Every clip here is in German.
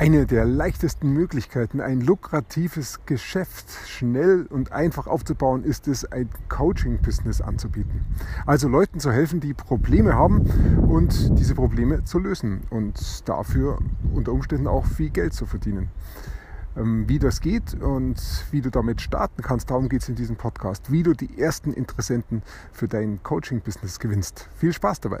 Eine der leichtesten Möglichkeiten, ein lukratives Geschäft schnell und einfach aufzubauen, ist es, ein Coaching-Business anzubieten. Also Leuten zu helfen, die Probleme haben und diese Probleme zu lösen und dafür unter Umständen auch viel Geld zu verdienen. Ähm, wie das geht und wie du damit starten kannst, darum geht es in diesem Podcast. Wie du die ersten Interessenten für dein Coaching-Business gewinnst. Viel Spaß dabei!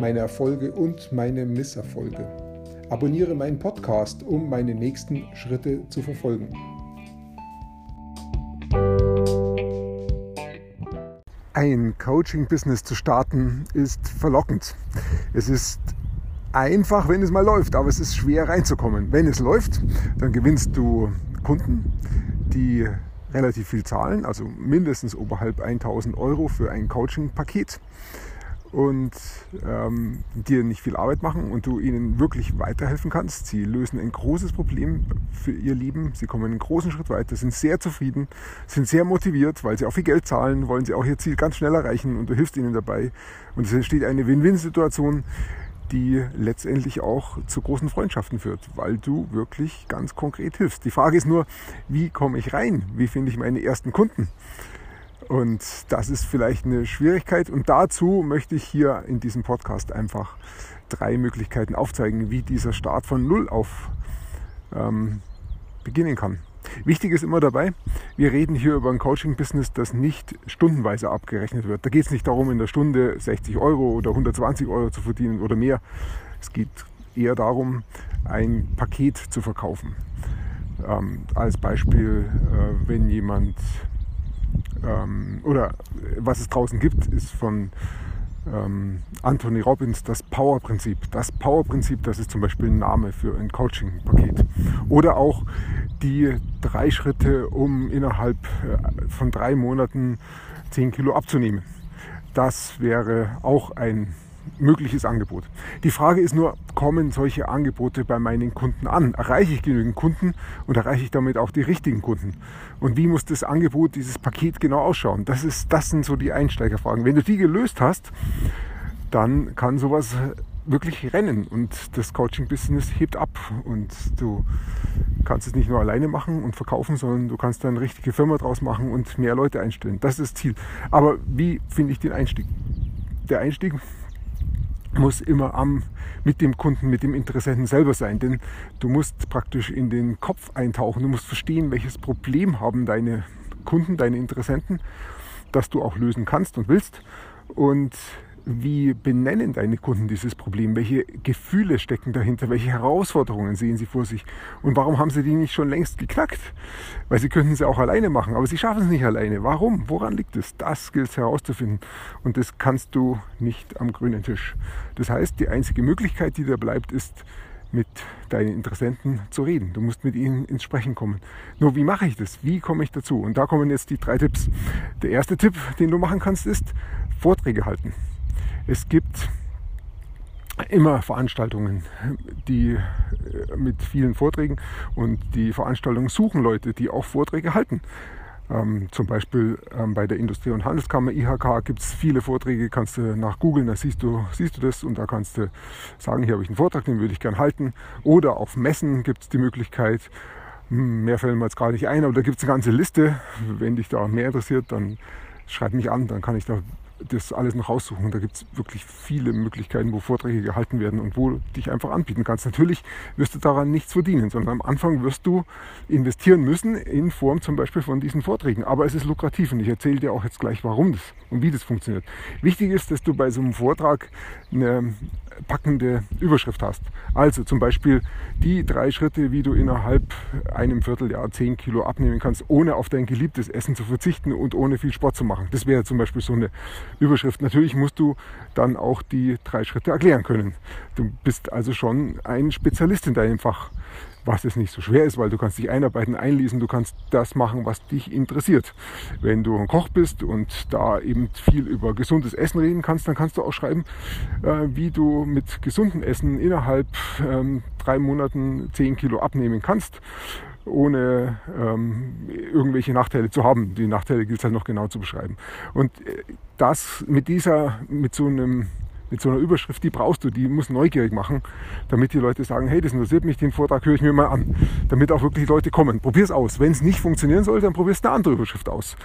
meine Erfolge und meine Misserfolge. Abonniere meinen Podcast, um meine nächsten Schritte zu verfolgen. Ein Coaching-Business zu starten ist verlockend. Es ist einfach, wenn es mal läuft, aber es ist schwer reinzukommen. Wenn es läuft, dann gewinnst du Kunden, die relativ viel zahlen, also mindestens oberhalb 1000 Euro für ein Coaching-Paket und ähm, dir nicht viel Arbeit machen und du ihnen wirklich weiterhelfen kannst. Sie lösen ein großes Problem für ihr Leben. Sie kommen einen großen Schritt weiter, sind sehr zufrieden, sind sehr motiviert, weil sie auch viel Geld zahlen, wollen sie auch ihr Ziel ganz schnell erreichen und du hilfst ihnen dabei. Und es entsteht eine Win-Win-Situation, die letztendlich auch zu großen Freundschaften führt, weil du wirklich ganz konkret hilfst. Die Frage ist nur, wie komme ich rein? Wie finde ich meine ersten Kunden? Und das ist vielleicht eine Schwierigkeit. Und dazu möchte ich hier in diesem Podcast einfach drei Möglichkeiten aufzeigen, wie dieser Start von Null auf ähm, beginnen kann. Wichtig ist immer dabei, wir reden hier über ein Coaching-Business, das nicht stundenweise abgerechnet wird. Da geht es nicht darum, in der Stunde 60 Euro oder 120 Euro zu verdienen oder mehr. Es geht eher darum, ein Paket zu verkaufen. Ähm, als Beispiel, äh, wenn jemand ähm, oder was es draußen gibt, ist von ähm, Anthony Robbins das Power-Prinzip. Das Power-Prinzip, das ist zum Beispiel ein Name für ein Coaching-Paket. Oder auch die drei Schritte, um innerhalb äh, von drei Monaten 10 Kilo abzunehmen. Das wäre auch ein mögliches Angebot. Die Frage ist nur, kommen solche Angebote bei meinen Kunden an? Erreiche ich genügend Kunden und erreiche ich damit auch die richtigen Kunden? Und wie muss das Angebot, dieses Paket genau ausschauen? Das, ist, das sind so die Einsteigerfragen. Wenn du die gelöst hast, dann kann sowas wirklich rennen und das Coaching-Business hebt ab und du kannst es nicht nur alleine machen und verkaufen, sondern du kannst dann eine richtige Firma draus machen und mehr Leute einstellen. Das ist das Ziel. Aber wie finde ich den Einstieg? Der Einstieg muss immer am, mit dem Kunden, mit dem Interessenten selber sein. Denn du musst praktisch in den Kopf eintauchen. Du musst verstehen, welches Problem haben deine Kunden, deine Interessenten, das du auch lösen kannst und willst. Und wie benennen deine Kunden dieses Problem? Welche Gefühle stecken dahinter? Welche Herausforderungen sehen sie vor sich? Und warum haben sie die nicht schon längst geknackt? Weil sie könnten sie auch alleine machen, aber sie schaffen es nicht alleine. Warum? Woran liegt es? Das gilt es herauszufinden. Und das kannst du nicht am grünen Tisch. Das heißt, die einzige Möglichkeit, die dir bleibt, ist, mit deinen Interessenten zu reden. Du musst mit ihnen ins Sprechen kommen. Nur wie mache ich das? Wie komme ich dazu? Und da kommen jetzt die drei Tipps. Der erste Tipp, den du machen kannst, ist Vorträge halten. Es gibt immer Veranstaltungen, die äh, mit vielen Vorträgen und die Veranstaltungen suchen Leute, die auch Vorträge halten. Ähm, zum Beispiel ähm, bei der Industrie- und Handelskammer IHK gibt es viele Vorträge, kannst du nach googeln, da siehst du, siehst du das und da kannst du sagen, hier habe ich einen Vortrag, den würde ich gern halten. Oder auf Messen gibt es die Möglichkeit, hm, mehr fällt mir jetzt gar nicht ein, aber da gibt es eine ganze Liste. Wenn dich da mehr interessiert, dann schreib mich an, dann kann ich da das alles noch raussuchen. Da gibt es wirklich viele Möglichkeiten, wo Vorträge gehalten werden und wo du dich einfach anbieten kannst. Natürlich wirst du daran nichts verdienen, sondern am Anfang wirst du investieren müssen in Form zum Beispiel von diesen Vorträgen. Aber es ist lukrativ und ich erzähle dir auch jetzt gleich, warum das und wie das funktioniert. Wichtig ist, dass du bei so einem Vortrag eine, packende Überschrift hast. Also zum Beispiel die drei Schritte, wie du innerhalb einem Vierteljahr 10 Kilo abnehmen kannst, ohne auf dein geliebtes Essen zu verzichten und ohne viel Sport zu machen. Das wäre zum Beispiel so eine Überschrift. Natürlich musst du dann auch die drei Schritte erklären können. Du bist also schon ein Spezialist in deinem Fach was es nicht so schwer ist, weil du kannst dich einarbeiten, einlesen, du kannst das machen, was dich interessiert. Wenn du ein Koch bist und da eben viel über gesundes Essen reden kannst, dann kannst du auch schreiben, äh, wie du mit gesundem Essen innerhalb ähm, drei Monaten zehn Kilo abnehmen kannst ohne ähm, irgendwelche Nachteile zu haben. Die Nachteile gilt es halt noch genau zu beschreiben. Und äh, das mit dieser, mit so einem mit so einer Überschrift, die brauchst du, die muss neugierig machen, damit die Leute sagen, hey, das interessiert mich, den Vortrag höre ich mir mal an, damit auch wirklich Leute kommen. Probier es aus. Wenn es nicht funktionieren soll, dann probierst du eine andere Überschrift aus.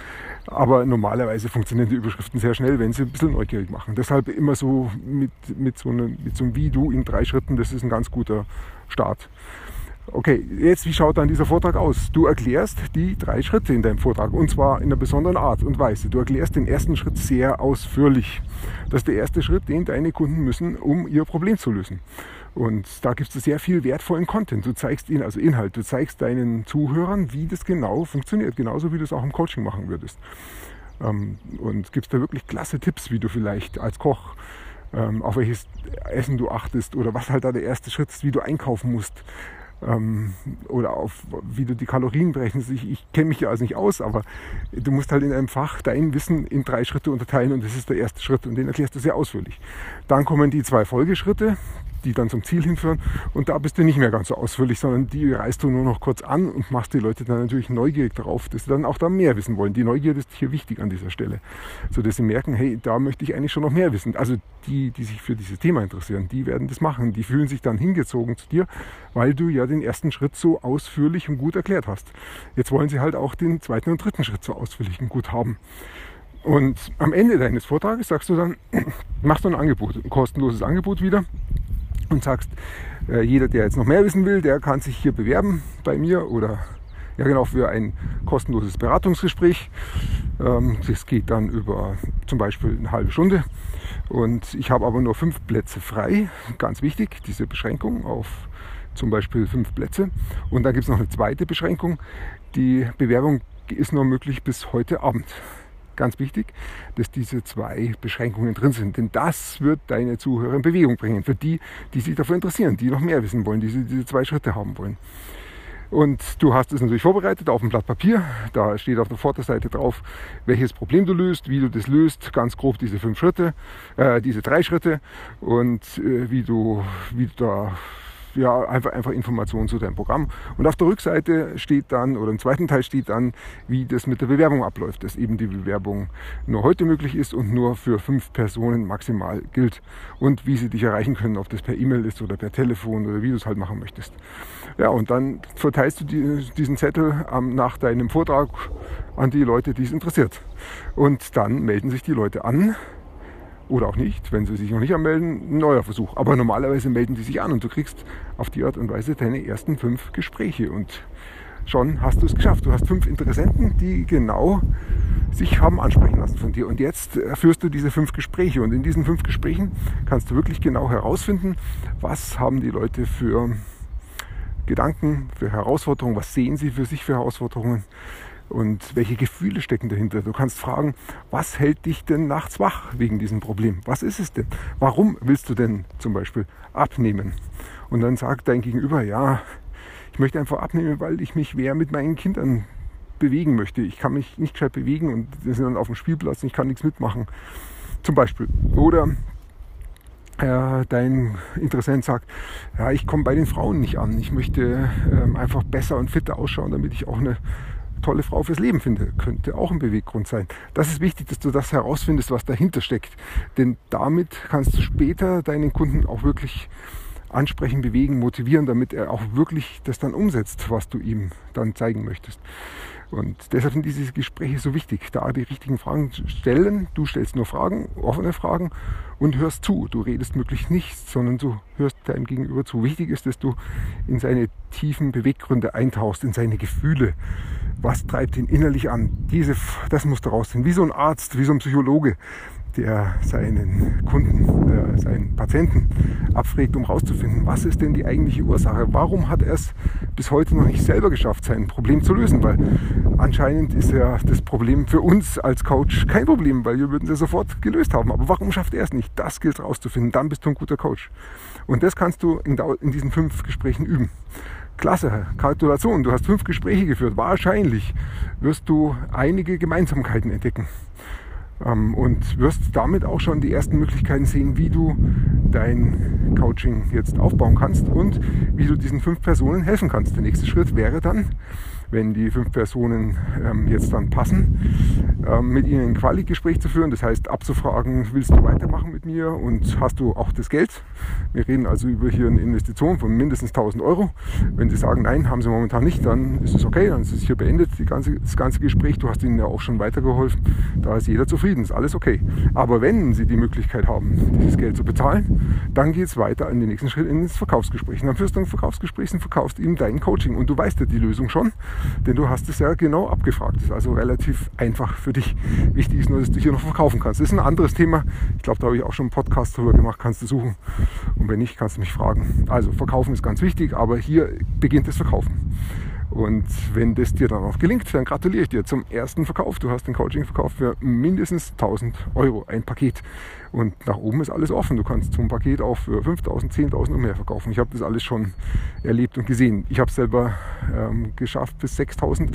Aber normalerweise funktionieren die Überschriften sehr schnell, wenn sie ein bisschen neugierig machen. Deshalb immer so mit, mit, so, einem, mit so einem Wie du in drei Schritten, das ist ein ganz guter Start. Okay, jetzt wie schaut dann dieser Vortrag aus? Du erklärst die drei Schritte in deinem Vortrag und zwar in einer besonderen Art und Weise. Du erklärst den ersten Schritt sehr ausführlich. Das ist der erste Schritt, den deine Kunden müssen, um ihr Problem zu lösen. Und da gibt es sehr viel wertvollen Content. Du zeigst ihnen, also Inhalt, du zeigst deinen Zuhörern, wie das genau funktioniert, genauso wie du es auch im Coaching machen würdest. Ähm, und gibst da wirklich klasse Tipps, wie du vielleicht als Koch ähm, auf welches Essen du achtest oder was halt da der erste Schritt ist, wie du einkaufen musst ähm, oder auf wie du die Kalorien berechnest. Ich, ich kenne mich ja also nicht aus, aber du musst halt in einem Fach dein Wissen in drei Schritte unterteilen und das ist der erste Schritt und den erklärst du sehr ausführlich. Dann kommen die zwei Folgeschritte, die dann zum Ziel hinführen. Und da bist du nicht mehr ganz so ausführlich, sondern die reißt du nur noch kurz an und machst die Leute dann natürlich neugierig darauf, dass sie dann auch da mehr wissen wollen. Die Neugierde ist hier wichtig an dieser Stelle, so dass sie merken, hey, da möchte ich eigentlich schon noch mehr wissen. Also die, die sich für dieses Thema interessieren, die werden das machen. Die fühlen sich dann hingezogen zu dir, weil du ja den ersten Schritt so ausführlich und gut erklärt hast. Jetzt wollen sie halt auch den zweiten und dritten Schritt so ausführlich und gut haben. Und am Ende deines Vortrages sagst du dann, machst du ein Angebot, ein kostenloses Angebot wieder und sagst, äh, jeder, der jetzt noch mehr wissen will, der kann sich hier bewerben bei mir oder ja genau für ein kostenloses Beratungsgespräch. Ähm, das geht dann über zum Beispiel eine halbe Stunde und ich habe aber nur fünf Plätze frei. Ganz wichtig, diese Beschränkung auf zum Beispiel fünf Plätze. Und dann gibt es noch eine zweite Beschränkung. Die Bewerbung ist nur möglich bis heute Abend ganz wichtig, dass diese zwei Beschränkungen drin sind. Denn das wird deine Zuhörer in Bewegung bringen. Für die, die sich dafür interessieren, die noch mehr wissen wollen, die diese zwei Schritte haben wollen. Und du hast es natürlich vorbereitet auf ein Blatt Papier. Da steht auf der Vorderseite drauf, welches Problem du löst, wie du das löst, ganz grob diese fünf Schritte, äh, diese drei Schritte und äh, wie du, wie du da ja, einfach, einfach Informationen zu deinem Programm. Und auf der Rückseite steht dann, oder im zweiten Teil steht dann, wie das mit der Bewerbung abläuft, dass eben die Bewerbung nur heute möglich ist und nur für fünf Personen maximal gilt. Und wie sie dich erreichen können, ob das per E-Mail ist oder per Telefon oder wie du es halt machen möchtest. Ja, und dann verteilst du die, diesen Zettel ähm, nach deinem Vortrag an die Leute, die es interessiert. Und dann melden sich die Leute an oder auch nicht, wenn sie sich noch nicht anmelden, ein neuer Versuch. Aber normalerweise melden die sich an und du kriegst auf die Art und Weise deine ersten fünf Gespräche und schon hast du es geschafft. Du hast fünf Interessenten, die genau sich haben ansprechen lassen von dir. Und jetzt führst du diese fünf Gespräche. Und in diesen fünf Gesprächen kannst du wirklich genau herausfinden, was haben die Leute für Gedanken, für Herausforderungen, was sehen sie für sich für Herausforderungen, und welche Gefühle stecken dahinter. Du kannst fragen, was hält dich denn nachts wach wegen diesem Problem? Was ist es denn? Warum willst du denn zum Beispiel abnehmen? Und dann sagt dein Gegenüber, ja, ich möchte einfach abnehmen, weil ich mich mehr mit meinen Kindern bewegen möchte. Ich kann mich nicht gescheit bewegen und wir sind dann auf dem Spielplatz und ich kann nichts mitmachen. Zum Beispiel. Oder äh, dein Interessent sagt, ja, ich komme bei den Frauen nicht an. Ich möchte ähm, einfach besser und fitter ausschauen, damit ich auch eine tolle Frau fürs Leben finde. Könnte auch ein Beweggrund sein. Das ist wichtig, dass du das herausfindest, was dahinter steckt. Denn damit kannst du später deinen Kunden auch wirklich ansprechen, bewegen, motivieren, damit er auch wirklich das dann umsetzt, was du ihm dann zeigen möchtest. Und deshalb sind diese Gespräche so wichtig, da die richtigen Fragen stellen. Du stellst nur Fragen, offene Fragen und hörst zu. Du redest möglichst nichts, sondern du hörst deinem Gegenüber zu. Wichtig ist, dass du in seine tiefen Beweggründe eintauchst, in seine Gefühle. Was treibt ihn innerlich an? Diese, das musst du rausfinden. Wie so ein Arzt, wie so ein Psychologe, der seinen Kunden, äh, seinen Patienten abfragt, um herauszufinden, was ist denn die eigentliche Ursache? Warum hat er es bis heute noch nicht selber geschafft, sein Problem zu lösen? Weil anscheinend ist ja das Problem für uns als Coach kein Problem, weil wir würden es ja sofort gelöst haben. Aber warum schafft er es nicht? Das gilt herauszufinden. Dann bist du ein guter Coach. Und das kannst du in, in diesen fünf Gesprächen üben. Klasse, Gratulation, du hast fünf Gespräche geführt. Wahrscheinlich wirst du einige Gemeinsamkeiten entdecken und wirst damit auch schon die ersten Möglichkeiten sehen, wie du dein Coaching jetzt aufbauen kannst und wie du diesen fünf Personen helfen kannst. Der nächste Schritt wäre dann, wenn die fünf Personen ähm, jetzt dann passen, ähm, mit ihnen ein Quali-Gespräch zu führen. Das heißt, abzufragen, willst du weitermachen mit mir und hast du auch das Geld? Wir reden also über hier eine Investition von mindestens 1000 Euro. Wenn sie sagen, nein, haben sie momentan nicht, dann ist es okay, dann ist es hier beendet, ganze, das ganze Gespräch. Du hast ihnen ja auch schon weitergeholfen. Da ist jeder zufrieden, ist alles okay. Aber wenn sie die Möglichkeit haben, dieses Geld zu bezahlen, dann geht es weiter in den nächsten Schritt ins Verkaufsgespräch. Und dann führst du ein Verkaufsgespräch und verkaufst ihm dein Coaching. Und du weißt ja die Lösung schon denn du hast es ja genau abgefragt. Das ist also relativ einfach für dich. Wichtig ist nur, dass du hier noch verkaufen kannst. Das ist ein anderes Thema. Ich glaube, da habe ich auch schon einen Podcast drüber gemacht, kannst du suchen. Und wenn nicht, kannst du mich fragen. Also verkaufen ist ganz wichtig, aber hier beginnt das Verkaufen. Und wenn das dir dann auch gelingt, dann gratuliere ich dir zum ersten Verkauf. Du hast den Coaching verkauft für mindestens 1000 Euro, ein Paket. Und nach oben ist alles offen. Du kannst zum Paket auch für 5000, 10.000 und mehr verkaufen. Ich habe das alles schon erlebt und gesehen. Ich habe es selber ähm, geschafft bis 6000,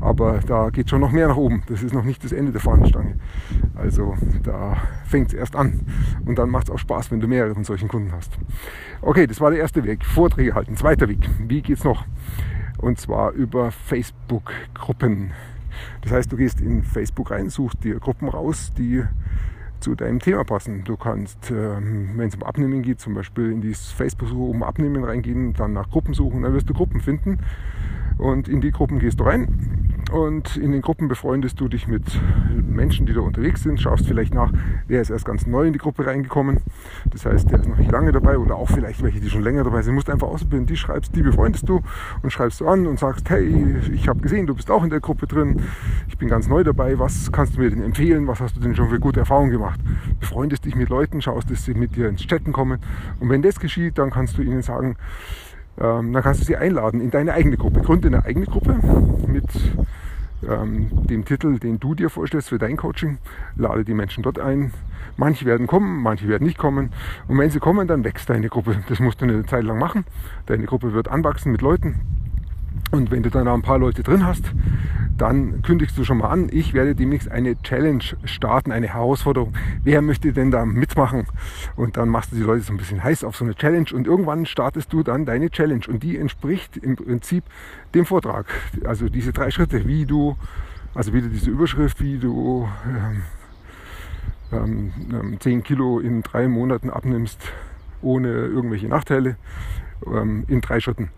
aber da geht schon noch mehr nach oben. Das ist noch nicht das Ende der Fahnenstange. Also da fängt es erst an. Und dann macht es auch Spaß, wenn du mehrere von solchen Kunden hast. Okay, das war der erste Weg. Vorträge halten. Zweiter Weg. Wie geht's noch? Und zwar über Facebook-Gruppen. Das heißt, du gehst in Facebook rein, suchst dir Gruppen raus, die zu deinem Thema passen. Du kannst, ähm, wenn es um Abnehmen geht, zum Beispiel in die Facebook-Suche um Abnehmen reingehen, dann nach Gruppen suchen, dann wirst du Gruppen finden und in die Gruppen gehst du rein und in den Gruppen befreundest du dich mit Menschen, die da unterwegs sind, schaust vielleicht nach, wer ist erst ganz neu in die Gruppe reingekommen. Das heißt, der ist noch nicht lange dabei oder auch vielleicht welche, die schon länger dabei sind. Du musst einfach ausprobieren, die schreibst, die befreundest du und schreibst du an und sagst, hey, ich habe gesehen, du bist auch in der Gruppe drin, ich bin ganz neu dabei, was kannst du mir denn empfehlen, was hast du denn schon für gute Erfahrungen gemacht? Befreundest dich mit Leuten, schaust, dass sie mit dir ins Chatten kommen und wenn das geschieht, dann kannst du ihnen sagen, ähm, dann kannst du sie einladen in deine eigene Gruppe. Gründe eine eigene Gruppe mit ähm, dem Titel, den du dir vorstellst für dein Coaching. Lade die Menschen dort ein. Manche werden kommen, manche werden nicht kommen. Und wenn sie kommen, dann wächst deine Gruppe. Das musst du eine Zeit lang machen. Deine Gruppe wird anwachsen mit Leuten. Und wenn du dann ein paar Leute drin hast, dann kündigst du schon mal an, ich werde demnächst eine Challenge starten, eine Herausforderung. Wer möchte denn da mitmachen? Und dann machst du die Leute so ein bisschen heiß auf so eine Challenge und irgendwann startest du dann deine Challenge und die entspricht im Prinzip dem Vortrag. Also diese drei Schritte, wie du, also wieder diese Überschrift, wie du ähm, ähm, 10 ähm, Kilo in drei Monaten abnimmst, ohne irgendwelche Nachteile, ähm, in drei Schritten.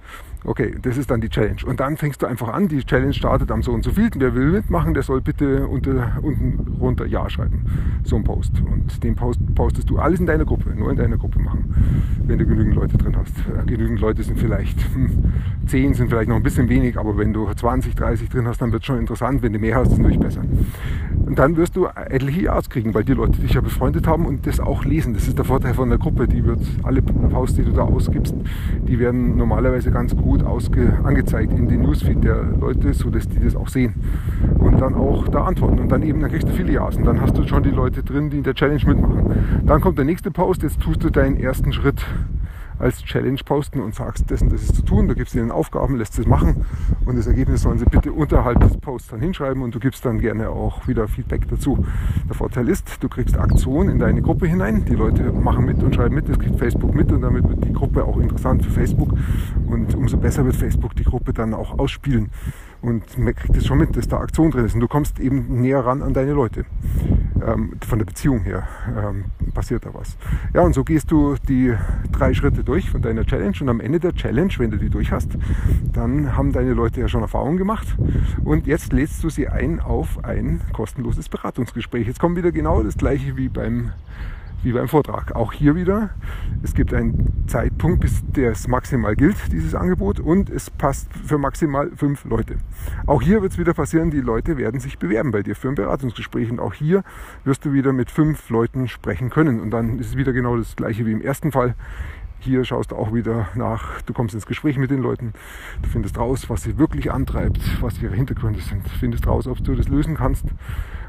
Okay, das ist dann die Challenge. Und dann fängst du einfach an, die Challenge startet am so und so viel. Wer will mitmachen, der soll bitte unter, unten runter Ja schreiben. So ein Post. Und den Post postest du alles in deiner Gruppe, nur in deiner Gruppe machen, wenn du genügend Leute drin hast. Äh, genügend Leute sind vielleicht, hm, 10 sind vielleicht noch ein bisschen wenig, aber wenn du 20, 30 drin hast, dann wird es schon interessant. Wenn du mehr hast, ist es natürlich besser. Und dann wirst du etliche Ja's kriegen, weil die Leute dich ja befreundet haben und das auch lesen. Das ist der Vorteil von der Gruppe. Die wird alle Posts, die du da ausgibst, die werden normalerweise ganz gut angezeigt in den Newsfeed der Leute, sodass die das auch sehen und dann auch da antworten. Und dann eben, dann kriegst du viele Ja's und dann hast du schon die Leute drin, die in der Challenge mitmachen. Dann kommt der nächste Post, jetzt tust du deinen ersten Schritt als Challenge posten und sagst, das und das ist zu tun, du gibst ihnen Aufgaben, lässt es machen und das Ergebnis sollen sie bitte unterhalb des Posts dann hinschreiben und du gibst dann gerne auch wieder Feedback dazu. Der Vorteil ist, du kriegst Aktion in deine Gruppe hinein, die Leute machen mit und schreiben mit, das kriegt Facebook mit und damit wird die Gruppe auch interessant für Facebook und umso besser wird Facebook die Gruppe dann auch ausspielen. Und man kriegt es schon mit, dass da Aktion drin ist. Und du kommst eben näher ran an deine Leute. Ähm, von der Beziehung her ähm, passiert da was. Ja, und so gehst du die drei Schritte durch von deiner Challenge. Und am Ende der Challenge, wenn du die durch hast, dann haben deine Leute ja schon Erfahrung gemacht. Und jetzt lädst du sie ein auf ein kostenloses Beratungsgespräch. Jetzt kommt wieder genau das gleiche wie beim wie beim Vortrag. Auch hier wieder, es gibt einen Zeitpunkt, bis der es maximal gilt, dieses Angebot, und es passt für maximal fünf Leute. Auch hier wird es wieder passieren, die Leute werden sich bewerben bei dir für ein Beratungsgespräch und auch hier wirst du wieder mit fünf Leuten sprechen können. Und dann ist es wieder genau das gleiche wie im ersten Fall. Hier schaust du auch wieder nach, du kommst ins Gespräch mit den Leuten, du findest raus, was sie wirklich antreibt, was ihre Hintergründe sind, findest raus, ob du das lösen kannst.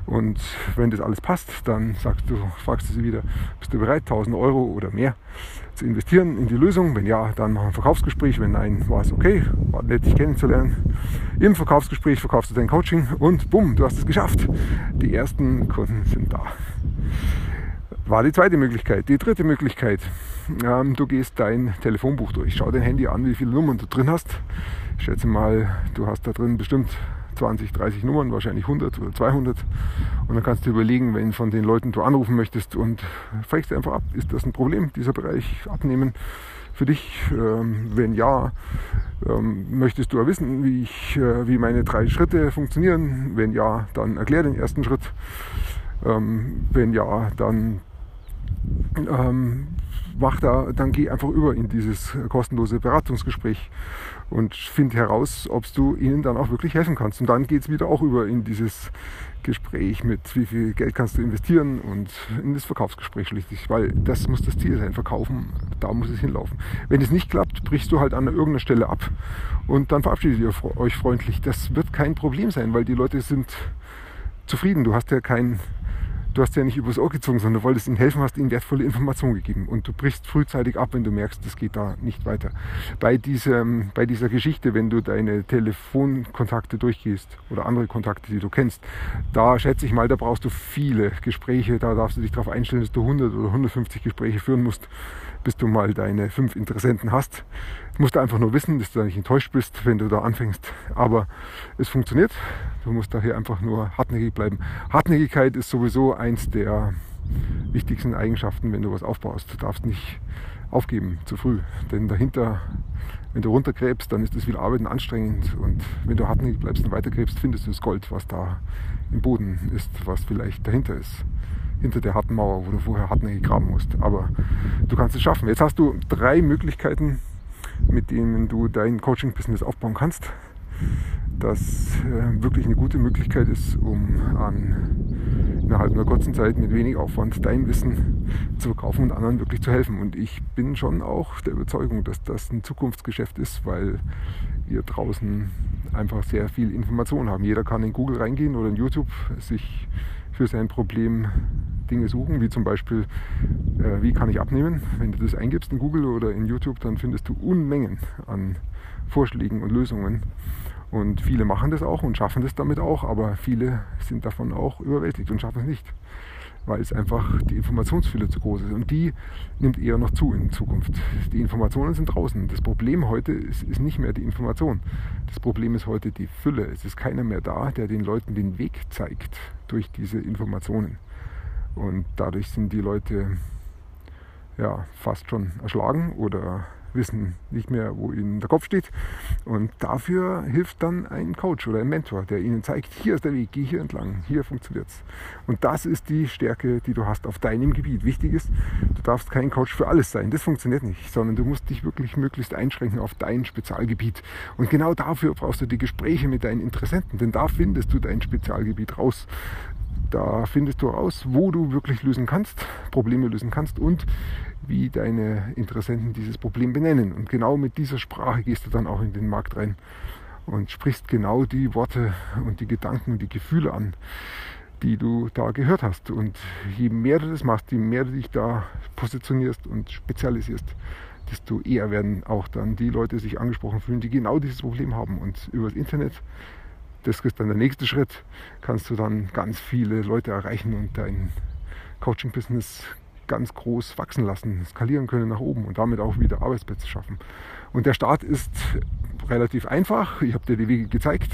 Und wenn das alles passt, dann sagst du, fragst du sie wieder, bist du bereit, 1000 Euro oder mehr zu investieren in die Lösung? Wenn ja, dann mach ein Verkaufsgespräch. Wenn nein, war es okay, war nett, dich kennenzulernen. Im Verkaufsgespräch verkaufst du dein Coaching und bumm, du hast es geschafft. Die ersten Kunden sind da. War die zweite Möglichkeit. Die dritte Möglichkeit, ähm, du gehst dein Telefonbuch durch. Schau dein Handy an, wie viele Nummern du drin hast. Ich schätze mal, du hast da drin bestimmt 20, 30 Nummern, wahrscheinlich 100 oder 200. Und dann kannst du überlegen, wenn von den Leuten du anrufen möchtest und fragst einfach ab, ist das ein Problem, dieser Bereich abnehmen für dich? Ähm, wenn ja, ähm, möchtest du wissen, wie, ich, äh, wie meine drei Schritte funktionieren? Wenn ja, dann erklär den ersten Schritt. Ähm, wenn ja, dann ähm, mach da, dann geh einfach über in dieses kostenlose Beratungsgespräch und find heraus, ob du ihnen dann auch wirklich helfen kannst. Und dann geht es wieder auch über in dieses Gespräch mit, wie viel Geld kannst du investieren und in das Verkaufsgespräch schließlich, weil das muss das Ziel sein, verkaufen, da muss es hinlaufen. Wenn es nicht klappt, brichst du halt an irgendeiner Stelle ab und dann verabschiedet ihr euch freundlich. Das wird kein Problem sein, weil die Leute sind zufrieden. Du hast ja kein du hast ja nicht übers Ohr gezogen, sondern du wolltest ihnen helfen, hast ihnen wertvolle Informationen gegeben. Und du brichst frühzeitig ab, wenn du merkst, das geht da nicht weiter. Bei, diesem, bei dieser Geschichte, wenn du deine Telefonkontakte durchgehst oder andere Kontakte, die du kennst, da schätze ich mal, da brauchst du viele Gespräche. Da darfst du dich darauf einstellen, dass du 100 oder 150 Gespräche führen musst, bis du mal deine fünf Interessenten hast. Du musst einfach nur wissen, dass du da nicht enttäuscht bist, wenn du da anfängst. Aber es funktioniert. Du musst daher einfach nur hartnäckig bleiben. Hartnäckigkeit ist sowieso eins der wichtigsten Eigenschaften, wenn du was aufbaust. Du darfst nicht aufgeben zu früh. Denn dahinter, wenn du runtergräbst, dann ist das viel Arbeit und anstrengend. Und wenn du hartnäckig bleibst und weitergräbst, findest du das Gold, was da im Boden ist, was vielleicht dahinter ist. Hinter der harten Mauer, wo du vorher hartnäckig graben musst. Aber du kannst es schaffen. Jetzt hast du drei Möglichkeiten, mit denen du dein Coaching-Business aufbauen kannst, das äh, wirklich eine gute Möglichkeit ist, um an, innerhalb einer kurzen Zeit mit wenig Aufwand dein Wissen zu verkaufen und anderen wirklich zu helfen. Und ich bin schon auch der Überzeugung, dass das ein Zukunftsgeschäft ist, weil wir draußen einfach sehr viel Information haben. Jeder kann in Google reingehen oder in YouTube sich für sein Problem Dinge suchen, wie zum Beispiel, äh, wie kann ich abnehmen. Wenn du das eingibst in Google oder in YouTube, dann findest du Unmengen an Vorschlägen und Lösungen. Und viele machen das auch und schaffen das damit auch, aber viele sind davon auch überwältigt und schaffen es nicht, weil es einfach die Informationsfülle zu groß ist. Und die nimmt eher noch zu in Zukunft. Die Informationen sind draußen. Das Problem heute ist, ist nicht mehr die Information. Das Problem ist heute die Fülle. Es ist keiner mehr da, der den Leuten den Weg zeigt durch diese Informationen. Und dadurch sind die Leute ja fast schon erschlagen oder wissen nicht mehr, wo ihnen der Kopf steht. Und dafür hilft dann ein Coach oder ein Mentor, der ihnen zeigt, hier ist der Weg, geh hier entlang, hier funktioniert es. Und das ist die Stärke, die du hast auf deinem Gebiet. Wichtig ist, du darfst kein Coach für alles sein. Das funktioniert nicht, sondern du musst dich wirklich möglichst einschränken auf dein Spezialgebiet. Und genau dafür brauchst du die Gespräche mit deinen Interessenten, denn da findest du dein Spezialgebiet raus. Da findest du raus, wo du wirklich lösen kannst, Probleme lösen kannst und wie deine Interessenten dieses Problem benennen. Und genau mit dieser Sprache gehst du dann auch in den Markt rein und sprichst genau die Worte und die Gedanken und die Gefühle an, die du da gehört hast. Und je mehr du das machst, je mehr du dich da positionierst und spezialisierst, desto eher werden auch dann die Leute sich angesprochen fühlen, die genau dieses Problem haben. Und über das Internet das ist dann der nächste Schritt, kannst du dann ganz viele Leute erreichen und dein Coaching-Business ganz groß wachsen lassen, skalieren können nach oben und damit auch wieder Arbeitsplätze schaffen. Und der Start ist relativ einfach. Ich habe dir die Wege gezeigt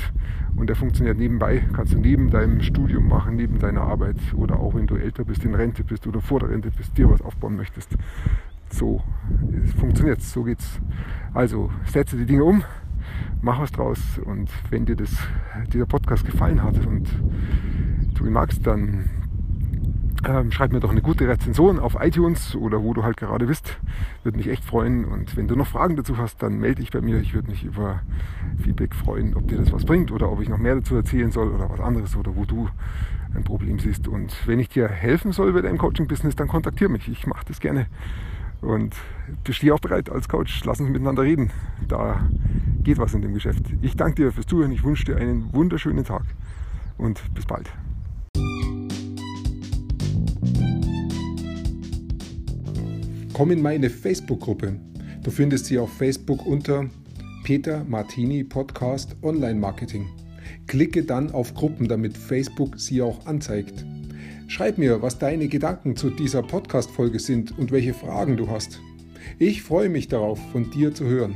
und der funktioniert nebenbei. Kannst du neben deinem Studium machen, neben deiner Arbeit oder auch wenn du älter bist, in Rente bist oder vor der Rente bist, dir was aufbauen möchtest. So funktioniert es, so geht's. Also setze die Dinge um, mach was draus. Und wenn dir das, dieser Podcast gefallen hat und du ihn magst, dann ähm, schreib mir doch eine gute Rezension auf iTunes oder wo du halt gerade bist. Würde mich echt freuen. Und wenn du noch Fragen dazu hast, dann melde dich bei mir. Ich würde mich über Feedback freuen, ob dir das was bringt oder ob ich noch mehr dazu erzählen soll oder was anderes oder wo du ein Problem siehst. Und wenn ich dir helfen soll bei deinem Coaching-Business, dann kontaktiere mich. Ich mache das gerne. Und stehe auch bereit als Coach. Lass uns miteinander reden. Da geht was in dem Geschäft. Ich danke dir fürs Zuhören. Ich wünsche dir einen wunderschönen Tag und bis bald. Komm in meine Facebook-Gruppe. Du findest sie auf Facebook unter Peter Martini Podcast Online Marketing. Klicke dann auf Gruppen, damit Facebook sie auch anzeigt. Schreib mir, was deine Gedanken zu dieser Podcast-Folge sind und welche Fragen du hast. Ich freue mich darauf, von dir zu hören.